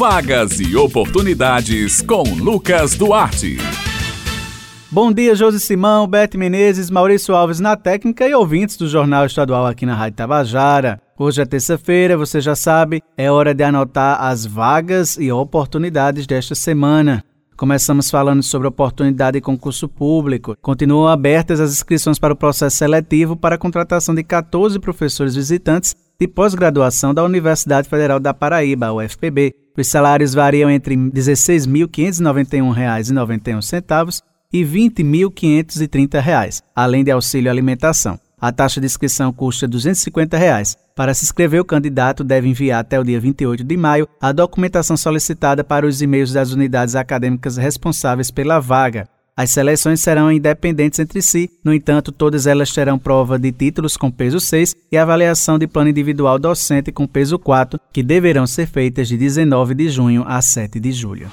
Vagas e oportunidades com Lucas Duarte. Bom dia, Josi Simão, Bete Menezes, Maurício Alves na técnica e ouvintes do Jornal Estadual aqui na Rádio Tabajara. Hoje é terça-feira, você já sabe, é hora de anotar as vagas e oportunidades desta semana. Começamos falando sobre oportunidade de concurso público. Continuam abertas as inscrições para o processo seletivo para a contratação de 14 professores visitantes de pós-graduação da Universidade Federal da Paraíba, UFPB. Os salários variam entre R$ 16.591,91 e R$ 20.530, além de auxílio alimentação. A taxa de inscrição custa 250 reais. Para se inscrever, o candidato deve enviar até o dia 28 de maio a documentação solicitada para os e-mails das unidades acadêmicas responsáveis pela vaga. As seleções serão independentes entre si, no entanto, todas elas terão prova de títulos com peso 6 e avaliação de plano individual docente com peso 4, que deverão ser feitas de 19 de junho a 7 de julho.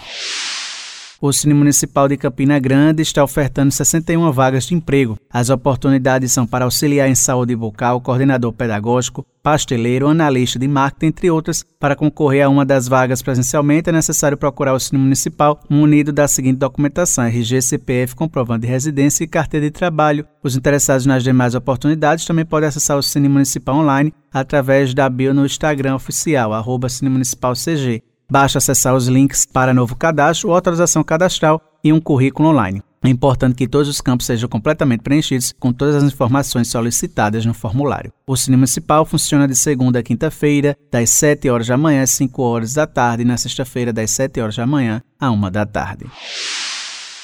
O Cine Municipal de Campina Grande está ofertando 61 vagas de emprego. As oportunidades são para auxiliar em saúde bucal, coordenador pedagógico, pasteleiro, analista de marketing, entre outras. Para concorrer a uma das vagas presencialmente, é necessário procurar o Cine Municipal munido da seguinte documentação: RG, CPF, comprovante de residência e carteira de trabalho. Os interessados nas demais oportunidades também podem acessar o Cine Municipal online através da bio no Instagram oficial, arroba Cine Municipal CG. Basta acessar os links para novo cadastro ou autorização cadastral e um currículo online. É importante que todos os campos sejam completamente preenchidos com todas as informações solicitadas no formulário. O Cine Municipal funciona de segunda a quinta-feira, das 7 horas da manhã às 5 horas da tarde, e na sexta-feira, das 7 horas da manhã à 1 da tarde.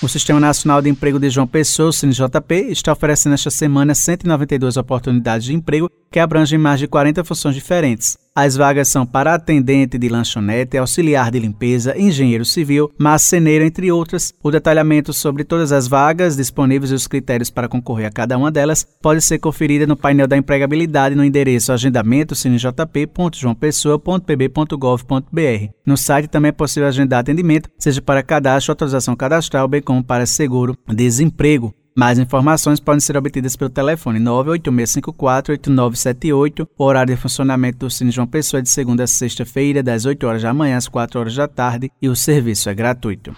O Sistema Nacional de Emprego de João Pessoa, o CineJP, está oferecendo esta semana 192 oportunidades de emprego que abrangem mais de 40 funções diferentes. As vagas são para atendente de lanchonete, auxiliar de limpeza, engenheiro civil, marceneiro, entre outras. O detalhamento sobre todas as vagas disponíveis e os critérios para concorrer a cada uma delas pode ser conferida no painel da empregabilidade no endereço agendamento cinejp.joaopessoa.pb.gov.br. No site também é possível agendar atendimento, seja para cadastro, autorização cadastral, bem como para seguro desemprego. Mais informações podem ser obtidas pelo telefone 986548978. O horário de funcionamento do Cine João Pessoa é de segunda a sexta-feira, das 8 horas da manhã às 4 horas da tarde, e o serviço é gratuito.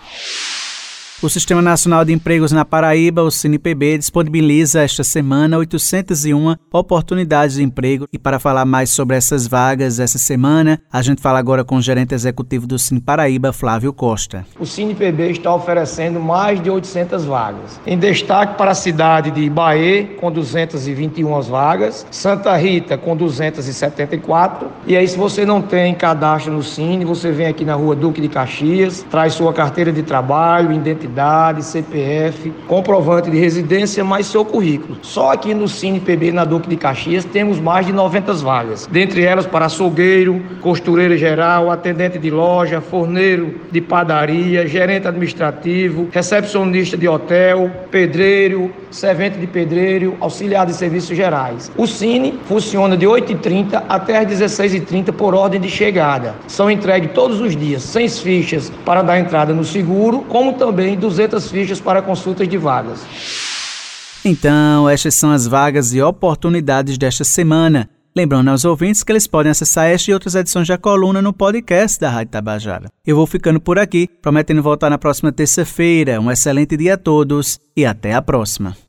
O Sistema Nacional de Empregos na Paraíba, o CinePB, disponibiliza esta semana 801 oportunidades de emprego. E para falar mais sobre essas vagas essa semana, a gente fala agora com o gerente executivo do Cine Paraíba, Flávio Costa. O CinePB está oferecendo mais de 800 vagas. Em destaque para a cidade de Bahia, com 221 vagas, Santa Rita, com 274. E aí, se você não tem cadastro no Cine, você vem aqui na rua Duque de Caxias, traz sua carteira de trabalho, identidade identidade, CPF, comprovante de residência, mais seu currículo. Só aqui no Cine PB na Duque de Caxias temos mais de 90 vagas, dentre elas para açougueiro, costureiro geral, atendente de loja, forneiro de padaria, gerente administrativo, recepcionista de hotel, pedreiro, servente de pedreiro, auxiliar de serviços gerais. O Cine funciona de 8h30 até as 16h30 por ordem de chegada. São entregues todos os dias, sem fichas para dar entrada no seguro, como também 200 fichas para consultas de vagas. Então, estas são as vagas e oportunidades desta semana. Lembrando aos ouvintes que eles podem acessar esta e outras edições da coluna no podcast da Rádio Tabajara. Eu vou ficando por aqui, prometendo voltar na próxima terça-feira. Um excelente dia a todos e até a próxima.